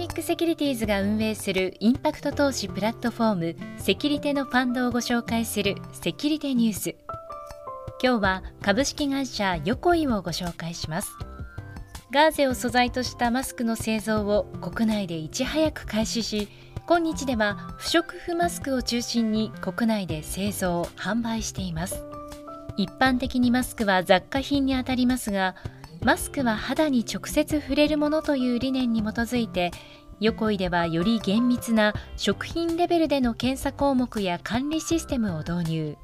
ジックセキュリティーズが運営するインパクト投資プラットフォームセキュリテのファンドをご紹介するセキュリテニュース。今日は株式会社横井をご紹介します。ガーゼを素材としたマスクの製造を国内でいち早く開始し今日では不織布マスクを中心に国内で製造販売しています。一般的にマスクは雑貨品にあたりますがマスクは肌に直接触れるものという理念に基づいて横井ではより厳密な食品レベルでの検査項目や管理システムを導入。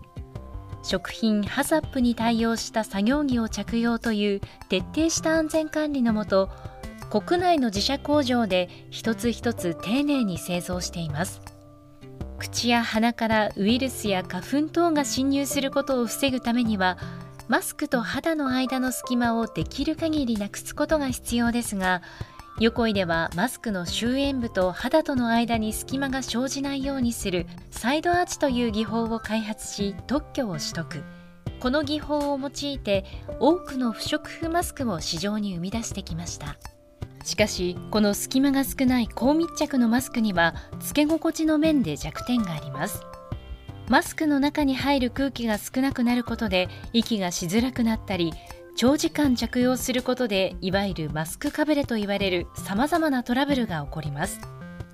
食品ハザップに対応した作業着を着用という徹底した安全管理のもと国内の自社工場で一つ一つ丁寧に製造しています。口や鼻からウイルスや花粉等が侵入することを防ぐためにはマスクと肌の間の隙間をできる限りなくすことが必要ですが横井ではマスクの周縁部と肌との間に隙間が生じないようにするサイドアーチという技法を開発し特許を取得。この技法を用いて多くの不織布マスクを市場に生み出してきました。しかしこの隙間が少ない高密着のマスクにはつけ心地の面で弱点があります。マスクの中に入る空気が少なくなることで息がしづらくなったり長時間着用することでいわゆるマスクかぶれと言われるさまざまなトラブルが起こります。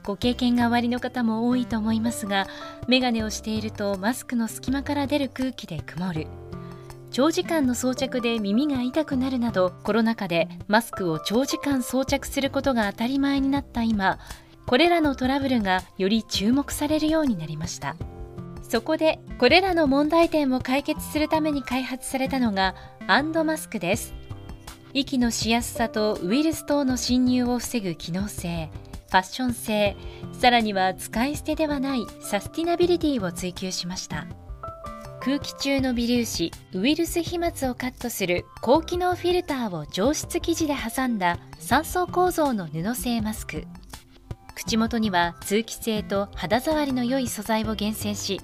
ご経験がおありの方も多いと思いますがメガネをしているとマスクの隙間から出る空気で曇る。長時間の装着で耳が痛くなるなどコロナ禍でマスクを長時間装着することが当たり前になった今これらのトラブルがより注目されるようになりました。そこでこれらの問題点を解決するために開発されたのがアンドマスクです。息のしやすさとウイルス等の侵入を防ぐ機能性ファッション性さらには使い捨てではないサスティナビリティを追求しました。空気中の微粒子ウイルス飛沫をカットする高機能フィルターを上質生地で挟んだ3層構造の布製マスク。口元には通気性と肌触りの良い素材を厳選し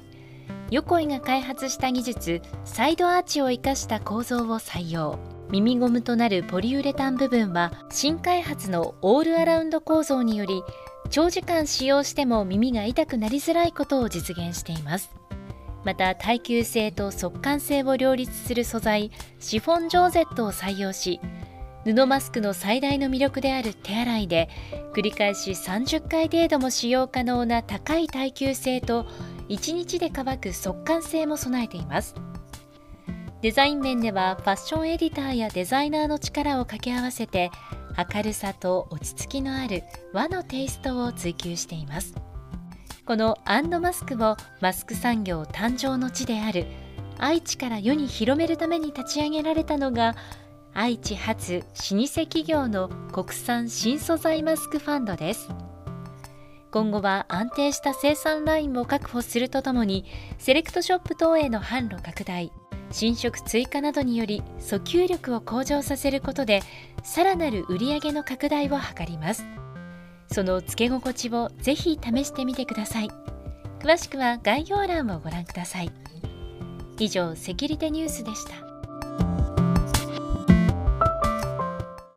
横井が開発した技術サイドアーチを生かした構造を採用。耳ゴムとなるポリウレタン部分は新開発のオールアラウンド構造により長時間使用しても耳が痛くなりづらいことを実現しています。また耐久性と速乾性を両立する素材シフォンジョーゼットを採用し布マスクの最大の魅力である手洗いで繰り返し30回程度も使用可能な高い耐久性と1日で乾く速乾性も備えています。デザイン面ではファッションエディターやデザイナーの力を掛け合わせて明るさと落ち着きのある和のテイストを追求しています。このアンドマスクをマスク産業誕生の地である愛知から世に広めるために立ち上げられたのが愛知発老舗企業の国産新素材マスクファンドです。今後は安定した生産ラインを確保するとともにセレクトショップ等への販路拡大新色追加などにより訴求力を向上させることでさらなる売上の拡大を図ります。その付け心地をぜひ試してみてください。詳しくは概要欄をご覧ください。以上セキュリテニュースでした。